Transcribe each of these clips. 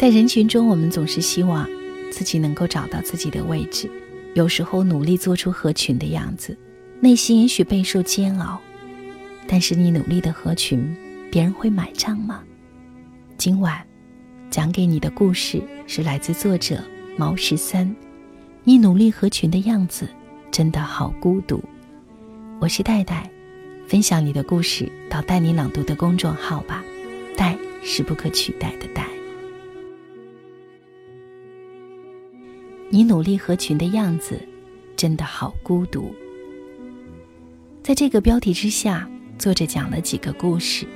在人群中，我们总是希望自己能够找到自己的位置，有时候努力做出合群的样子，内心也许备受煎熬。但是你努力的合群，别人会买账吗？今晚讲给你的故事是来自作者毛十三。你努力合群的样子，真的好孤独。我是戴戴，分享你的故事到带你朗读的公众号吧。戴是不可取代的戴。你努力合群的样子，真的好孤独。在这个标题之下。作者讲了几个故事。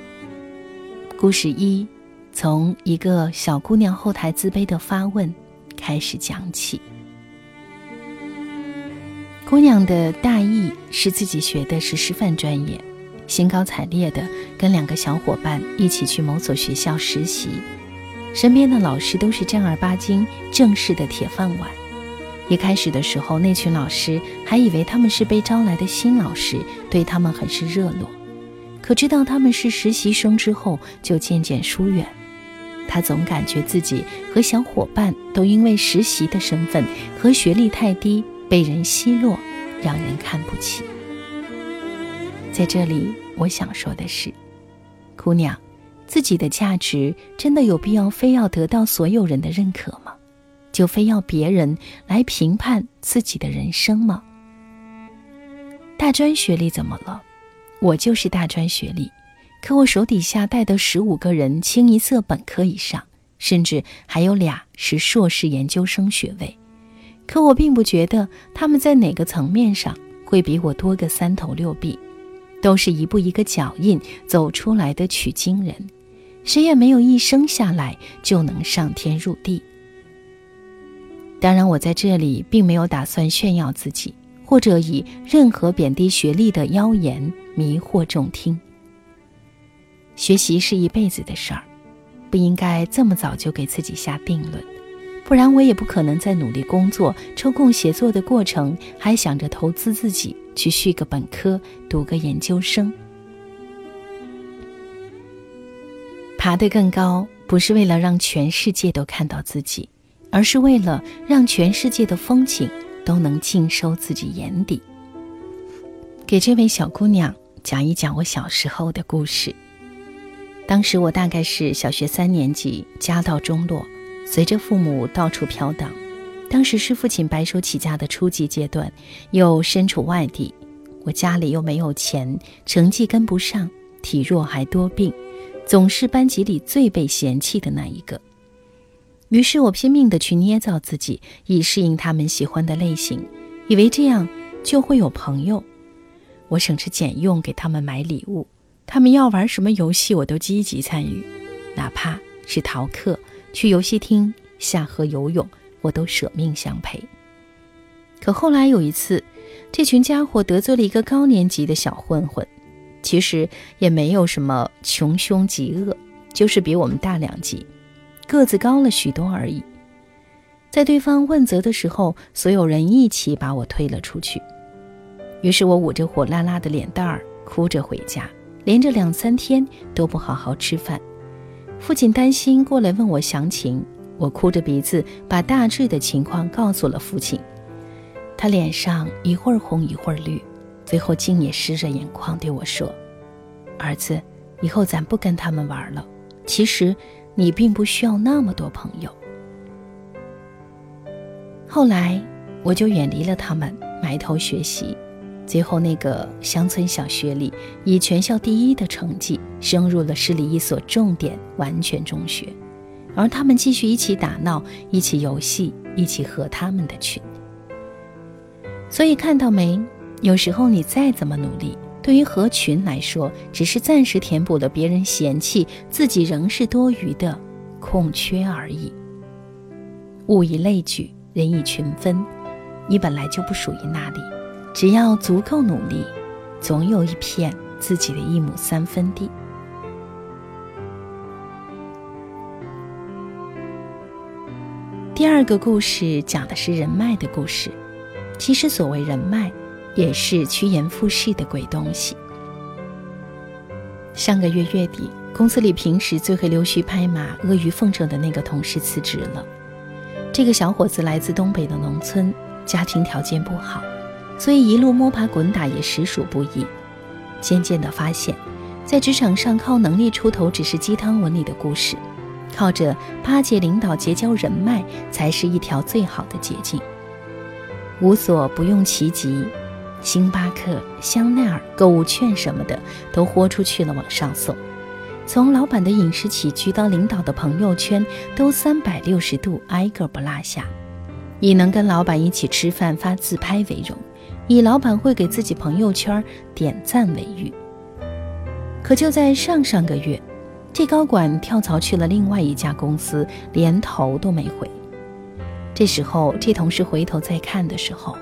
故事一，从一个小姑娘后台自卑的发问开始讲起。姑娘的大意是自己学的是师范专业，兴高采烈的跟两个小伙伴一起去某所学校实习，身边的老师都是正儿八经、正式的铁饭碗。一开始的时候，那群老师还以为他们是被招来的新老师，对他们很是热络。可知道他们是实习生之后，就渐渐疏远。他总感觉自己和小伙伴都因为实习的身份和学历太低，被人奚落，让人看不起。在这里，我想说的是，姑娘，自己的价值真的有必要非要得到所有人的认可吗？就非要别人来评判自己的人生吗？大专学历怎么了？我就是大专学历，可我手底下带的十五个人清一色本科以上，甚至还有俩是硕士研究生学位。可我并不觉得他们在哪个层面上会比我多个三头六臂，都是一步一个脚印走出来的取经人，谁也没有一生下来就能上天入地。当然，我在这里并没有打算炫耀自己。或者以任何贬低学历的妖言迷惑众听。学习是一辈子的事儿，不应该这么早就给自己下定论，不然我也不可能在努力工作、抽空写作的过程，还想着投资自己去续个本科、读个研究生。爬得更高，不是为了让全世界都看到自己，而是为了让全世界的风景。都能尽收自己眼底。给这位小姑娘讲一讲我小时候的故事。当时我大概是小学三年级，家道中落，随着父母到处飘荡。当时是父亲白手起家的初级阶段，又身处外地，我家里又没有钱，成绩跟不上，体弱还多病，总是班级里最被嫌弃的那一个。于是我拼命的去捏造自己，以适应他们喜欢的类型，以为这样就会有朋友。我省吃俭用给他们买礼物，他们要玩什么游戏，我都积极参与，哪怕是逃课、去游戏厅、下河游泳，我都舍命相陪。可后来有一次，这群家伙得罪了一个高年级的小混混，其实也没有什么穷凶极恶，就是比我们大两级。个子高了许多而已。在对方问责的时候，所有人一起把我推了出去。于是我捂着火辣辣的脸蛋儿，哭着回家，连着两三天都不好好吃饭。父亲担心，过来问我详情。我哭着鼻子把大致的情况告诉了父亲。他脸上一会儿红一会儿绿，最后竟也湿着眼眶对我说：“儿子，以后咱不跟他们玩了。其实……”你并不需要那么多朋友。后来，我就远离了他们，埋头学习。最后，那个乡村小学里，以全校第一的成绩升入了市里一所重点完全中学，而他们继续一起打闹，一起游戏，一起合他们的群。所以，看到没？有时候你再怎么努力。对于合群来说，只是暂时填补了别人嫌弃自己仍是多余的空缺而已。物以类聚，人以群分，你本来就不属于那里，只要足够努力，总有一片自己的一亩三分地。第二个故事讲的是人脉的故事，其实所谓人脉。也是趋炎附势的鬼东西。上个月月底，公司里平时最会溜须拍马、阿谀奉承的那个同事辞职了。这个小伙子来自东北的农村，家庭条件不好，所以一路摸爬滚打也实属不易。渐渐地发现，在职场上靠能力出头只是鸡汤文里的故事，靠着巴结领导、结交人脉才是一条最好的捷径。无所不用其极，星巴克、香奈儿、购物券什么的都豁出去了往上送。从老板的饮食起居到领导的朋友圈，都三百六十度挨个不落下。以能跟老板一起吃饭发自拍为荣，以老板会给自己朋友圈点赞为誉。可就在上上个月，这高管跳槽去了另外一家公司，连头都没回。这时候，这同事回头再看的时候，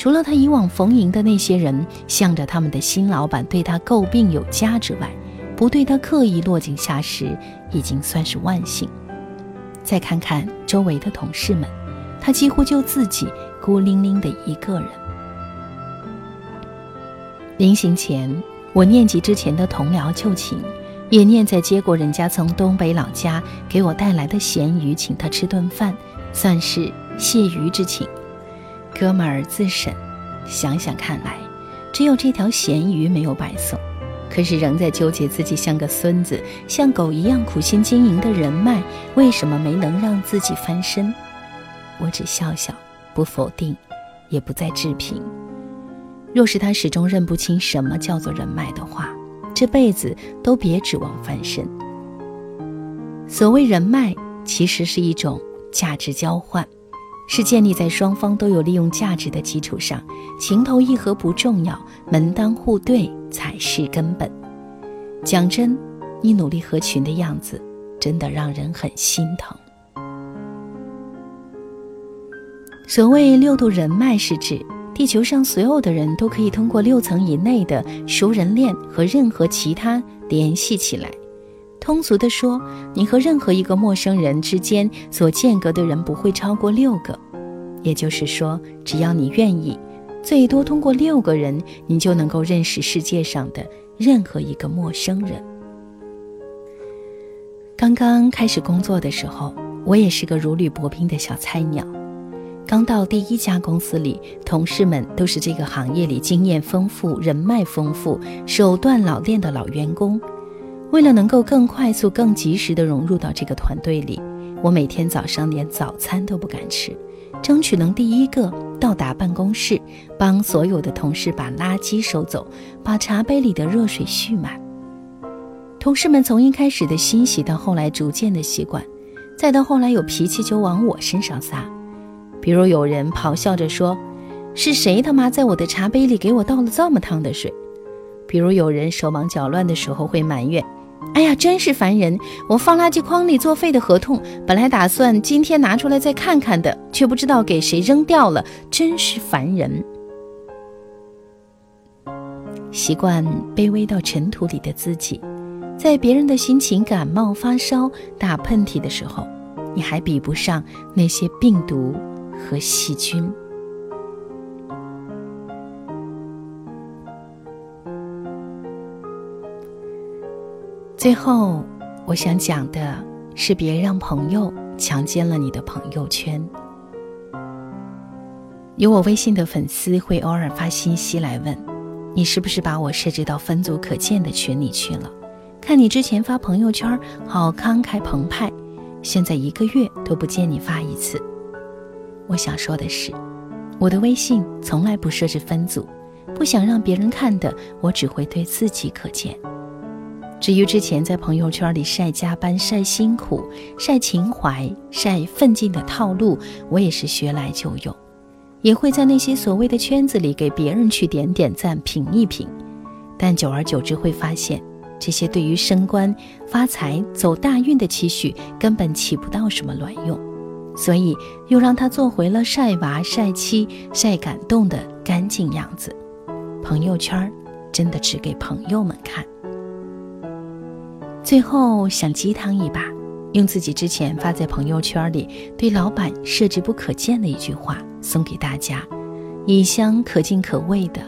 除了他以往逢迎的那些人向着他们的新老板对他诟病有加之外，不对他刻意落井下石，已经算是万幸。再看看周围的同事们，他几乎就自己孤零零的一个人。临行前，我念及之前的同僚旧情，也念在接过人家从东北老家给我带来的咸鱼，请他吃顿饭，算是谢鱼之情。哥们儿自审，想想看来，只有这条咸鱼没有白送。可是仍在纠结自己像个孙子、像狗一样苦心经营的人脉，为什么没能让自己翻身？我只笑笑，不否定，也不再置评。若是他始终认不清什么叫做人脉的话，这辈子都别指望翻身。所谓人脉，其实是一种价值交换。是建立在双方都有利用价值的基础上，情投意合不重要，门当户对才是根本。讲真，你努力合群的样子，真的让人很心疼。所谓六度人脉，是指地球上所有的人都可以通过六层以内的熟人链和任何其他联系起来。通俗的说，你和任何一个陌生人之间所间隔的人不会超过六个，也就是说，只要你愿意，最多通过六个人，你就能够认识世界上的任何一个陌生人。刚刚开始工作的时候，我也是个如履薄冰的小菜鸟，刚到第一家公司里，同事们都是这个行业里经验丰富、人脉丰富、手段老练的老员工。为了能够更快速、更及时地融入到这个团队里，我每天早上连早餐都不敢吃，争取能第一个到达办公室，帮所有的同事把垃圾收走，把茶杯里的热水蓄满。同事们从一开始的欣喜，到后来逐渐的习惯，再到后来有脾气就往我身上撒，比如有人咆哮着说：“是谁他妈在我的茶杯里给我倒了这么烫的水？”比如有人手忙脚乱的时候会埋怨。哎呀，真是烦人！我放垃圾筐里作废的合同，本来打算今天拿出来再看看的，却不知道给谁扔掉了，真是烦人。习惯卑微到尘土里的自己，在别人的心情感冒、发烧、打喷嚏的时候，你还比不上那些病毒和细菌。最后，我想讲的是，别让朋友强奸了你的朋友圈。有我微信的粉丝会偶尔发信息来问，你是不是把我设置到分组可见的群里去了？看你之前发朋友圈好慷慨澎湃，现在一个月都不见你发一次。我想说的是，我的微信从来不设置分组，不想让别人看的，我只会对自己可见。至于之前在朋友圈里晒加班、晒辛苦、晒情怀、晒奋进的套路，我也是学来就用，也会在那些所谓的圈子里给别人去点点赞、评一评。但久而久之会发现，这些对于升官、发财、走大运的期许根本起不到什么卵用，所以又让他做回了晒娃、晒妻、晒感动的干净样子。朋友圈真的只给朋友们看。最后想鸡汤一把，用自己之前发在朋友圈里对老板设置不可见的一句话送给大家：异乡可敬可畏的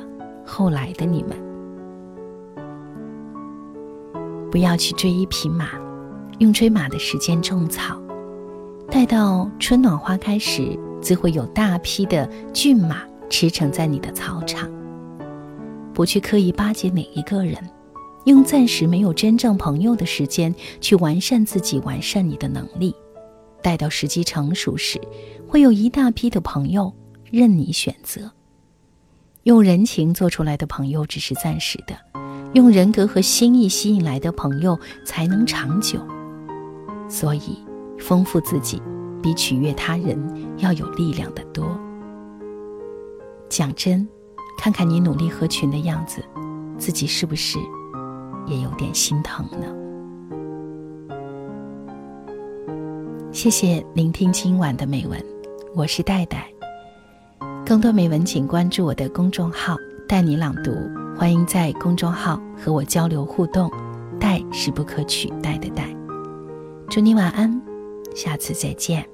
后来的你们。不要去追一匹马，用追马的时间种草，待到春暖花开时，自会有大批的骏马驰骋在你的草场。不去刻意巴结哪一个人，用暂时没有真正朋友的时间去完善自己，完善你的能力。待到时机成熟时，会有一大批的朋友任你选择。用人情做出来的朋友只是暂时的，用人格和心意吸引来的朋友才能长久。所以，丰富自己比取悦他人要有力量的多。讲真。看看你努力合群的样子，自己是不是也有点心疼呢？谢谢聆听今晚的美文，我是戴戴。更多美文请关注我的公众号“带你朗读”，欢迎在公众号和我交流互动。戴是不可取代的戴。祝你晚安，下次再见。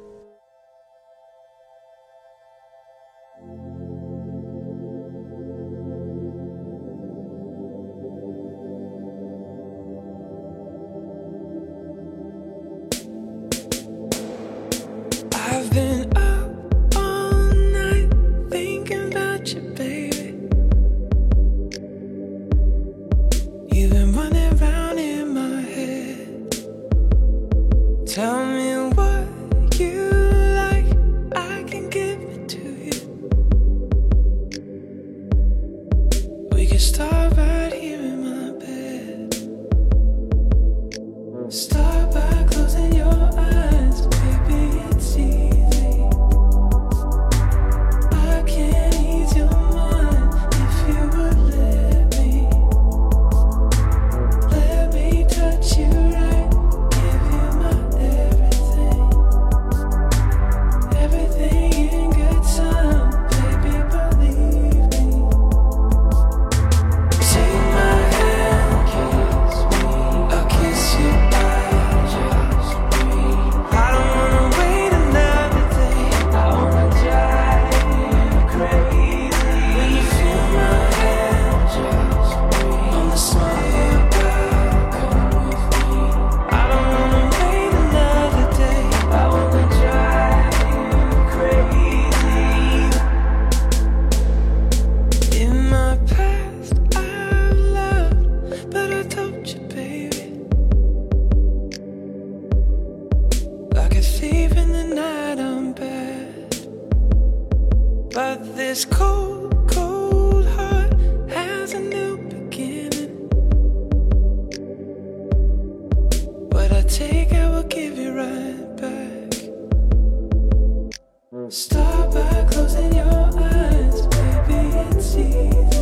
Start by closing your eyes, baby, it's easy.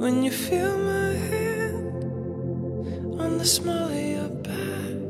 When you feel my hand on the small of your back.